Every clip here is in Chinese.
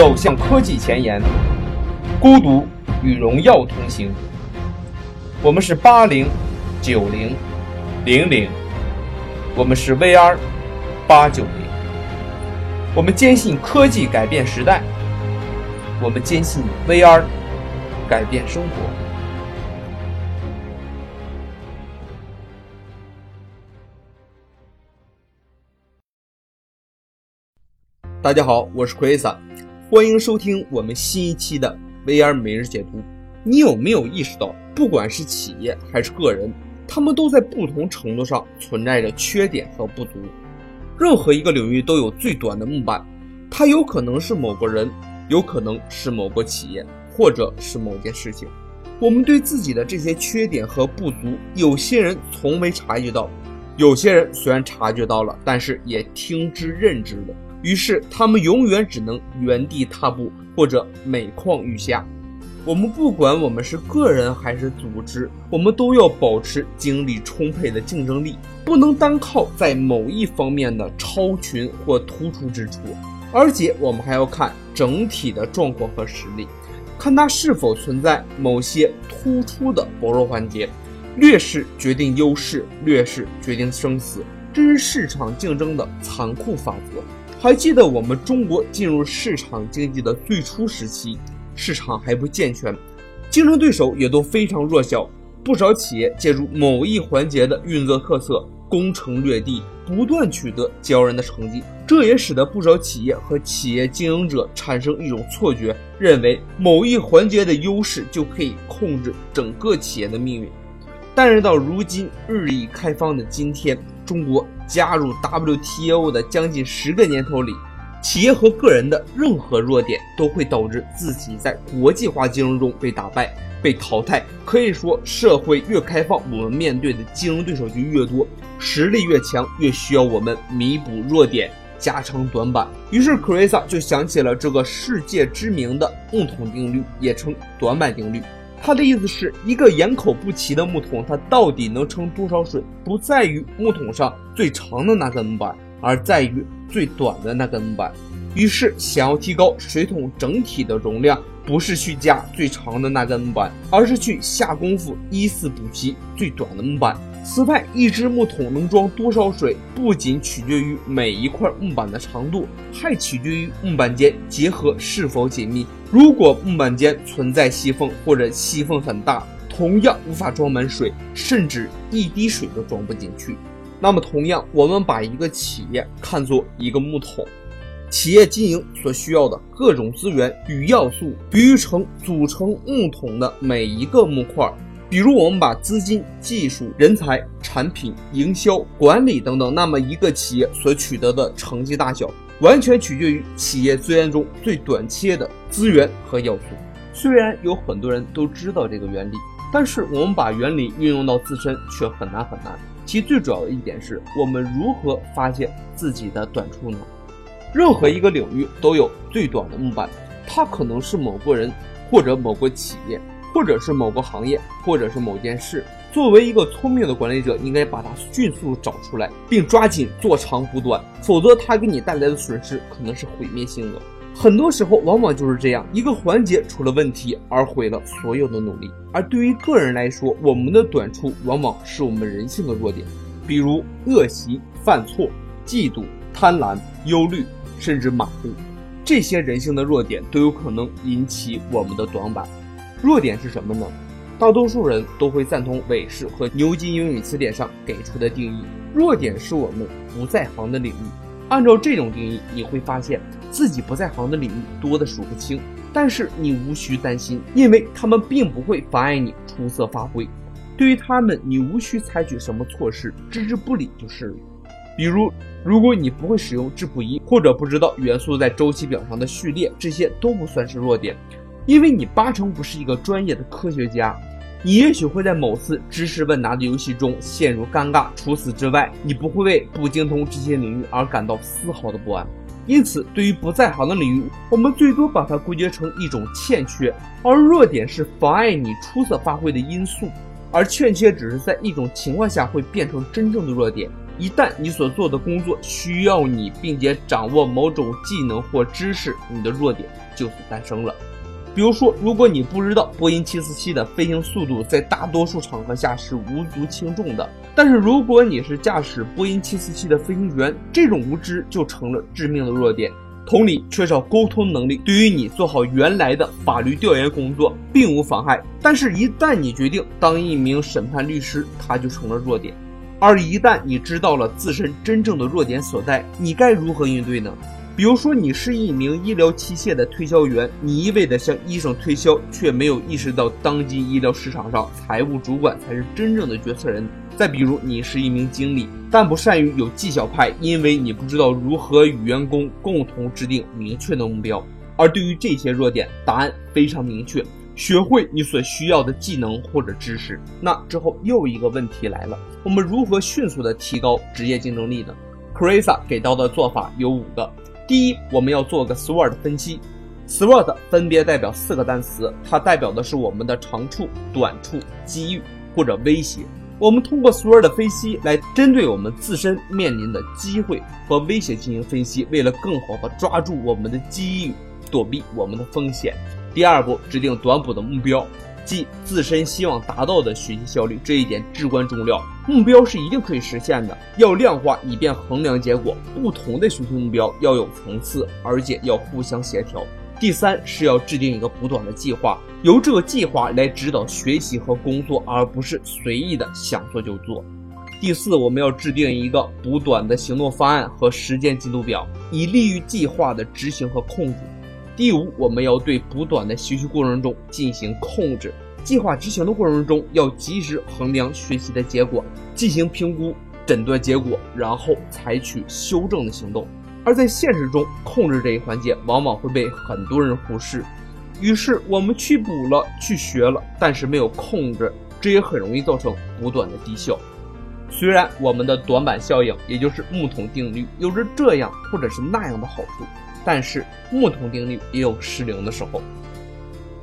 走向科技前沿，孤独与荣耀同行。我们是八零、九零、零零，我们是 VR 八九零。我们坚信科技改变时代，我们坚信 VR 改变生活。大家好，我是奎萨，欢迎收听我们新一期的 VR 每日解读。你有没有意识到，不管是企业还是个人，他们都在不同程度上存在着缺点和不足。任何一个领域都有最短的木板，它有可能是某个人，有可能是某个企业，或者是某件事情。我们对自己的这些缺点和不足，有些人从未察觉到，有些人虽然察觉到了，但是也听之任之了。于是，他们永远只能原地踏步，或者每况愈下。我们不管我们是个人还是组织，我们都要保持精力充沛的竞争力，不能单靠在某一方面的超群或突出之处，而且我们还要看整体的状况和实力，看它是否存在某些突出的薄弱环节。劣势决定优势，劣势决定生死，这是市场竞争的残酷法则。还记得我们中国进入市场经济的最初时期，市场还不健全，竞争对手也都非常弱小。不少企业借助某一环节的运作特色，攻城略地，不断取得骄人的成绩。这也使得不少企业和企业经营者产生一种错觉，认为某一环节的优势就可以控制整个企业的命运。但是到如今日益开放的今天，中国加入 WTO 的将近十个年头里，企业和个人的任何弱点都会导致自己在国际化竞争中被打败、被淘汰。可以说，社会越开放，我们面对的竞争对手就越多，实力越强，越需要我们弥补弱点、加长短板。于是 c r i s a 就想起了这个世界知名的共同定律，也称短板定律。他的意思是一个眼口不齐的木桶，它到底能盛多少水，不在于木桶上最长的那根木板，而在于最短的那根木板。于是，想要提高水桶整体的容量，不是去加最长的那根木板，而是去下功夫依次补齐最短的木板。此外，一只木桶能装多少水，不仅取决于每一块木板的长度，还取决于木板间结合是否紧密。如果木板间存在细缝，或者细缝很大，同样无法装满水，甚至一滴水都装不进去。那么，同样，我们把一个企业看作一个木桶，企业经营所需要的各种资源与要素，比喻成组成木桶的每一个木块。比如，我们把资金、技术、人才、产品、营销、管理等等，那么一个企业所取得的成绩大小，完全取决于企业资源中最短缺的资源和要素。虽然有很多人都知道这个原理，但是我们把原理运用到自身却很难很难。其最主要的一点是我们如何发现自己的短处呢？任何一个领域都有最短的木板，它可能是某个人或者某个企业。或者是某个行业，或者是某件事。作为一个聪明的管理者，应该把它迅速找出来，并抓紧做长补短，否则它给你带来的损失可能是毁灭性的。很多时候，往往就是这样一个环节出了问题，而毁了所有的努力。而对于个人来说，我们的短处往往是我们人性的弱点，比如恶习、犯错、嫉妒、贪婪、忧虑，甚至马虎。这些人性的弱点都有可能引起我们的短板。弱点是什么呢？大多数人都会赞同韦氏和牛津英语词典上给出的定义：弱点是我们不在行的领域。按照这种定义，你会发现自己不在行的领域多的数不清。但是你无需担心，因为他们并不会妨碍你出色发挥。对于他们，你无需采取什么措施，置之不理就是了。比如，如果你不会使用质谱仪，或者不知道元素在周期表上的序列，这些都不算是弱点。因为你八成不是一个专业的科学家，你也许会在某次知识问答的游戏中陷入尴尬。除此之外，你不会为不精通这些领域而感到丝毫的不安。因此，对于不在行的领域，我们最多把它归结成一种欠缺，而弱点是妨碍你出色发挥的因素。而欠缺只是在一种情况下会变成真正的弱点，一旦你所做的工作需要你，并且掌握某种技能或知识，你的弱点就此诞生了。比如说，如果你不知道波音747的飞行速度在大多数场合下是无足轻重的，但是如果你是驾驶波音747的飞行员，这种无知就成了致命的弱点。同理，缺少沟通能力对于你做好原来的法律调研工作并无妨害，但是，一旦你决定当一名审判律师，它就成了弱点。而一旦你知道了自身真正的弱点所在，你该如何应对呢？比如说，你是一名医疗器械的推销员，你一味地向医生推销，却没有意识到当今医疗市场上财务主管才是真正的决策人。再比如，你是一名经理，但不善于有绩效派，因为你不知道如何与员工共同制定明确的目标。而对于这些弱点，答案非常明确：学会你所需要的技能或者知识。那之后又一个问题来了，我们如何迅速地提高职业竞争力呢 c r i s a 给到的做法有五个。第一，我们要做个 SWOT 分析，SWOT 分别代表四个单词，它代表的是我们的长处、短处、机遇或者威胁。我们通过 SWOT 分析来针对我们自身面临的机会和威胁进行分析，为了更好的抓住我们的机遇，躲避我们的风险。第二步，制定短补的目标。即自身希望达到的学习效率，这一点至关重要。目标是一定可以实现的，要量化以便衡量结果。不同的学习目标要有层次，而且要互相协调。第三是要制定一个补短的计划，由这个计划来指导学习和工作，而不是随意的想做就做。第四，我们要制定一个补短的行动方案和时间进度表，以利于计划的执行和控制。第五，我们要对补短的学习过程中进行控制。计划执行的过程中，要及时衡量学习的结果，进行评估、诊断结果，然后采取修正的行动。而在现实中，控制这一环节往往会被很多人忽视。于是，我们去补了，去学了，但是没有控制，这也很容易造成补短的低效。虽然我们的短板效应，也就是木桶定律，有着这样或者是那样的好处。但是木桶定律也有失灵的时候，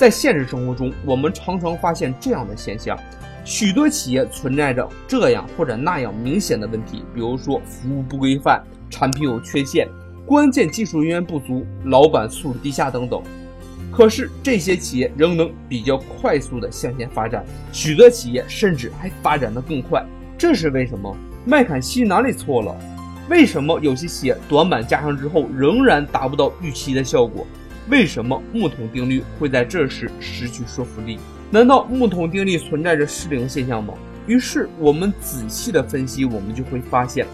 在现实生活中，我们常常发现这样的现象：许多企业存在着这样或者那样明显的问题，比如说服务不规范、产品有缺陷、关键技术人员不足、老板素质低下等等。可是这些企业仍能比较快速的向前发展，许多企业甚至还发展的更快，这是为什么？麦肯锡哪里错了？为什么有些企业短板加上之后仍然达不到预期的效果？为什么木桶定律会在这时失去说服力？难道木桶定律存在着失灵现象吗？于是我们仔细的分析，我们就会发现，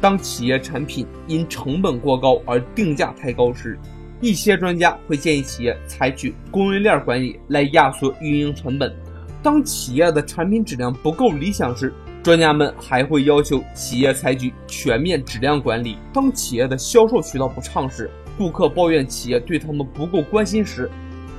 当企业产品因成本过高而定价太高时，一些专家会建议企业采取供应链管理来压缩运营成本；当企业的产品质量不够理想时，专家们还会要求企业采取全面质量管理。当企业的销售渠道不畅时，顾客抱怨企业对他们不够关心时，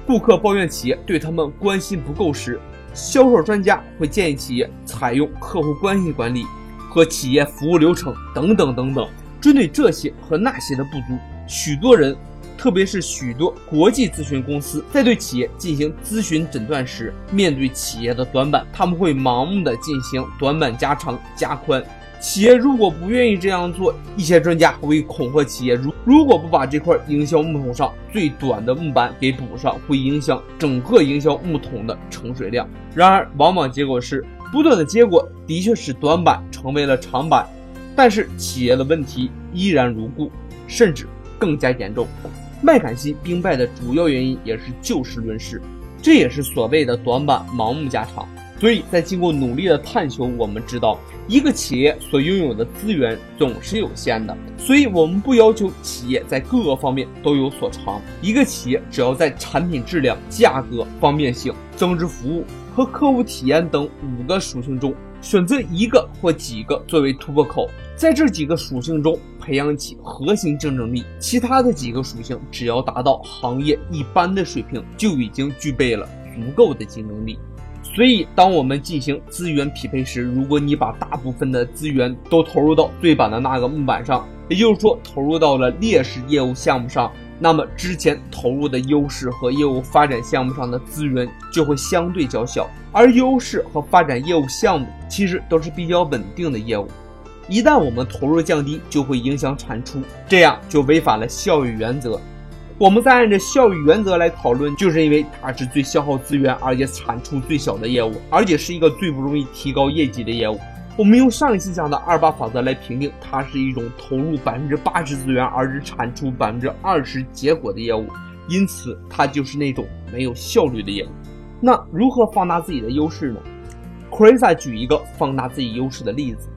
顾客抱怨企业对他们关心不够时，销售专家会建议企业采用客户关系管理和企业服务流程等等等等。针对这些和那些的不足，许多人。特别是许多国际咨询公司在对企业进行咨询诊断时，面对企业的短板，他们会盲目的进行短板加长加宽。企业如果不愿意这样做，一些专家会恐吓企业：如如果不把这块营销木桶上最短的木板给补上，会影响整个营销木桶的盛水量。然而，往往结果是，不断的结果的确是短板成为了长板，但是企业的问题依然如故，甚至更加严重。麦肯锡兵败的主要原因也是就事论事，这也是所谓的短板盲目加长。所以在经过努力的探求，我们知道一个企业所拥有的资源总是有限的，所以我们不要求企业在各个方面都有所长。一个企业只要在产品质量、价格、方便性、增值服务和客户体验等五个属性中选择一个或几个作为突破口。在这几个属性中培养起核心竞争力，其他的几个属性只要达到行业一般的水平，就已经具备了足够的竞争力。所以，当我们进行资源匹配时，如果你把大部分的资源都投入到对板的那个木板上，也就是说投入到了劣势业务项目上，那么之前投入的优势和业务发展项目上的资源就会相对较小。而优势和发展业务项目其实都是比较稳定的业务。一旦我们投入降低，就会影响产出，这样就违反了效益原则。我们再按照效益原则来讨论，就是因为它是最消耗资源，而且产出最小的业务，而且是一个最不容易提高业绩的业务。我们用上一期讲的二八法则来评定，它是一种投入百分之八十资源而只产出百分之二十结果的业务，因此它就是那种没有效率的业务。那如何放大自己的优势呢 c r i s a 举一个放大自己优势的例子。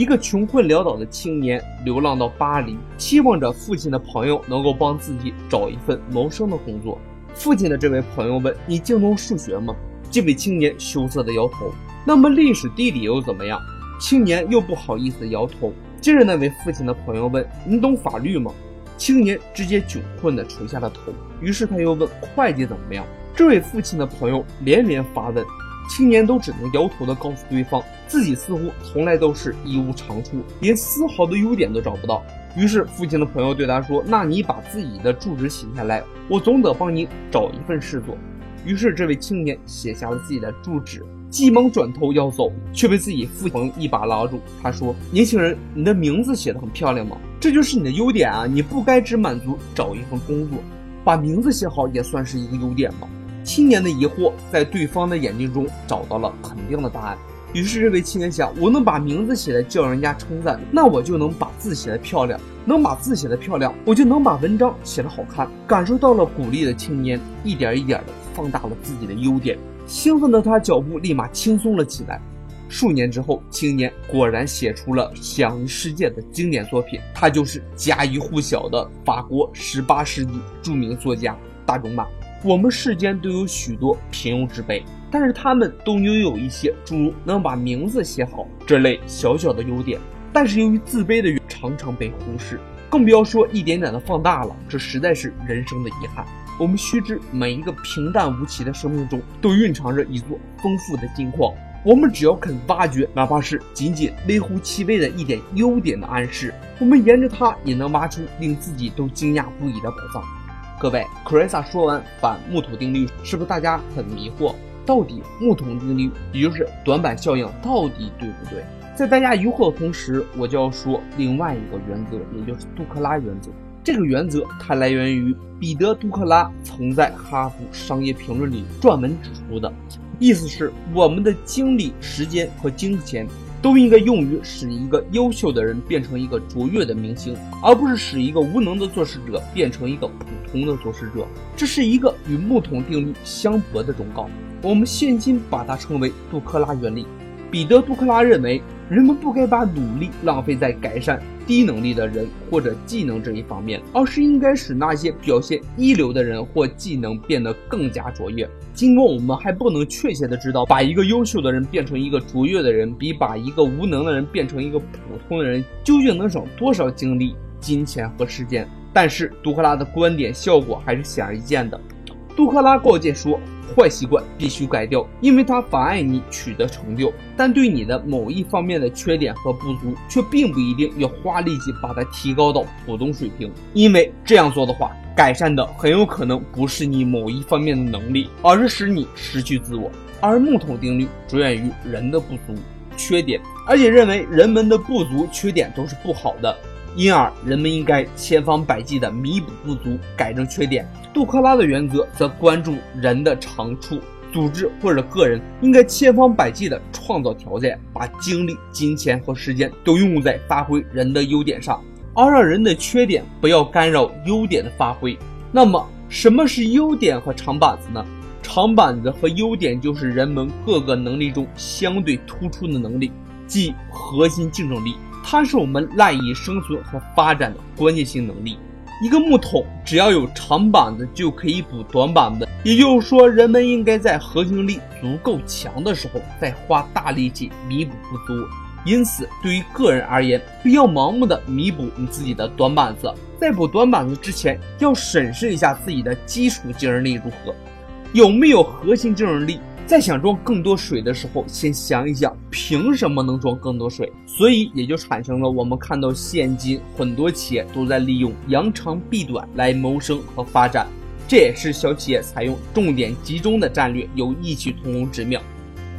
一个穷困潦倒的青年流浪到巴黎，期望着父亲的朋友能够帮自己找一份谋生的工作。父亲的这位朋友问：“你精通数学吗？”这位青年羞涩的摇头。那么历史地理又怎么样？青年又不好意思摇头。接着那位父亲的朋友问：“你懂法律吗？”青年直接窘困的垂下了头。于是他又问：“会计怎么样？”这位父亲的朋友连连发问。青年都只能摇头的告诉对方，自己似乎从来都是一无长处，连丝毫的优点都找不到。于是父亲的朋友对他说：“那你把自己的住址写下来，我总得帮你找一份事做。”于是这位青年写下了自己的住址，急忙转头要走，却被自己父亲一把拉住。他说：“年轻人，你的名字写得很漂亮吗？这就是你的优点啊！你不该只满足找一份工作，把名字写好也算是一个优点吗？”青年的疑惑在对方的眼睛中找到了肯定的答案。于是这位青年想：我能把名字写的叫人家称赞，那我就能把字写的漂亮；能把字写的漂亮，我就能把文章写的好看。感受到了鼓励的青年，一点一点的放大了自己的优点。兴奋的他脚步立马轻松了起来。数年之后，青年果然写出了享誉世界的经典作品，他就是家喻户晓的法国十八世纪著名作家大仲马。我们世间都有许多平庸之辈，但是他们都拥有一些诸如能把名字写好这类小小的优点。但是由于自卑的常常被忽视，更不要说一点点的放大了。这实在是人生的遗憾。我们须知，每一个平淡无奇的生命中，都蕴藏着一座丰富的金矿。我们只要肯挖掘，哪怕是仅仅微乎其微的一点优点的暗示，我们沿着它也能挖出令自己都惊讶不已的宝藏。各位 c r i s a 说完反木桶定律，是不是大家很迷惑？到底木桶定律，也就是短板效应，到底对不对？在大家疑惑的同时，我就要说另外一个原则，也就是杜克拉原则。这个原则它来源于彼得·杜克拉曾在《哈佛商业评论》里撰文指出的，意思是我们的精力、时间和金钱。都应该用于使一个优秀的人变成一个卓越的明星，而不是使一个无能的做事者变成一个普通的做事者。这是一个与木桶定律相悖的忠告。我们现今把它称为杜克拉原理。彼得·杜克拉认为，人们不该把努力浪费在改善低能力的人或者技能这一方面，而是应该使那些表现一流的人或技能变得更加卓越。尽管我们还不能确切的知道，把一个优秀的人变成一个卓越的人，比把一个无能的人变成一个普通的人，究竟能省多少精力、金钱和时间？但是杜克拉的观点效果还是显而易见的。杜克拉告诫说。坏习惯必须改掉，因为它妨碍你取得成就；但对你的某一方面的缺点和不足，却并不一定要花力气把它提高到普通水平。因为这样做的话，改善的很有可能不是你某一方面的能力，而是使你失去自我。而木桶定律着眼于人的不足、缺点，而且认为人们的不足、缺点都是不好的。因而，人们应该千方百计地弥补不足，改正缺点。杜克拉的原则则关注人的长处，组织或者个人应该千方百计地创造条件，把精力、金钱和时间都用在发挥人的优点上，而让人的缺点不要干扰优点的发挥。那么，什么是优点和长板子呢？长板子和优点就是人们各个能力中相对突出的能力，即核心竞争力。它是我们赖以生存和发展的关键性能力。一个木桶只要有长板子，就可以补短板子。也就是说，人们应该在核心力足够强的时候，再花大力气弥补不足。因此，对于个人而言，不要盲目的弥补你自己的短板子。在补短板子之前，要审视一下自己的基础竞争力如何，有没有核心竞争力。在想装更多水的时候，先想一想，凭什么能装更多水？所以也就产生了我们看到现今很多企业都在利用扬长避短来谋生和发展，这也是小企业采用重点集中的战略有异曲同工之妙。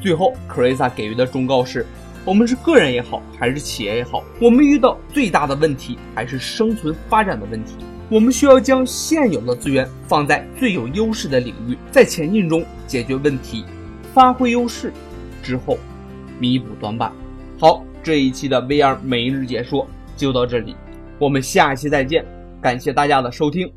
最后，克瑞萨给予的忠告是：我们是个人也好，还是企业也好，我们遇到最大的问题还是生存发展的问题。我们需要将现有的资源放在最有优势的领域，在前进中解决问题，发挥优势，之后弥补短板。好，这一期的 VR 每日解说就到这里，我们下期再见，感谢大家的收听。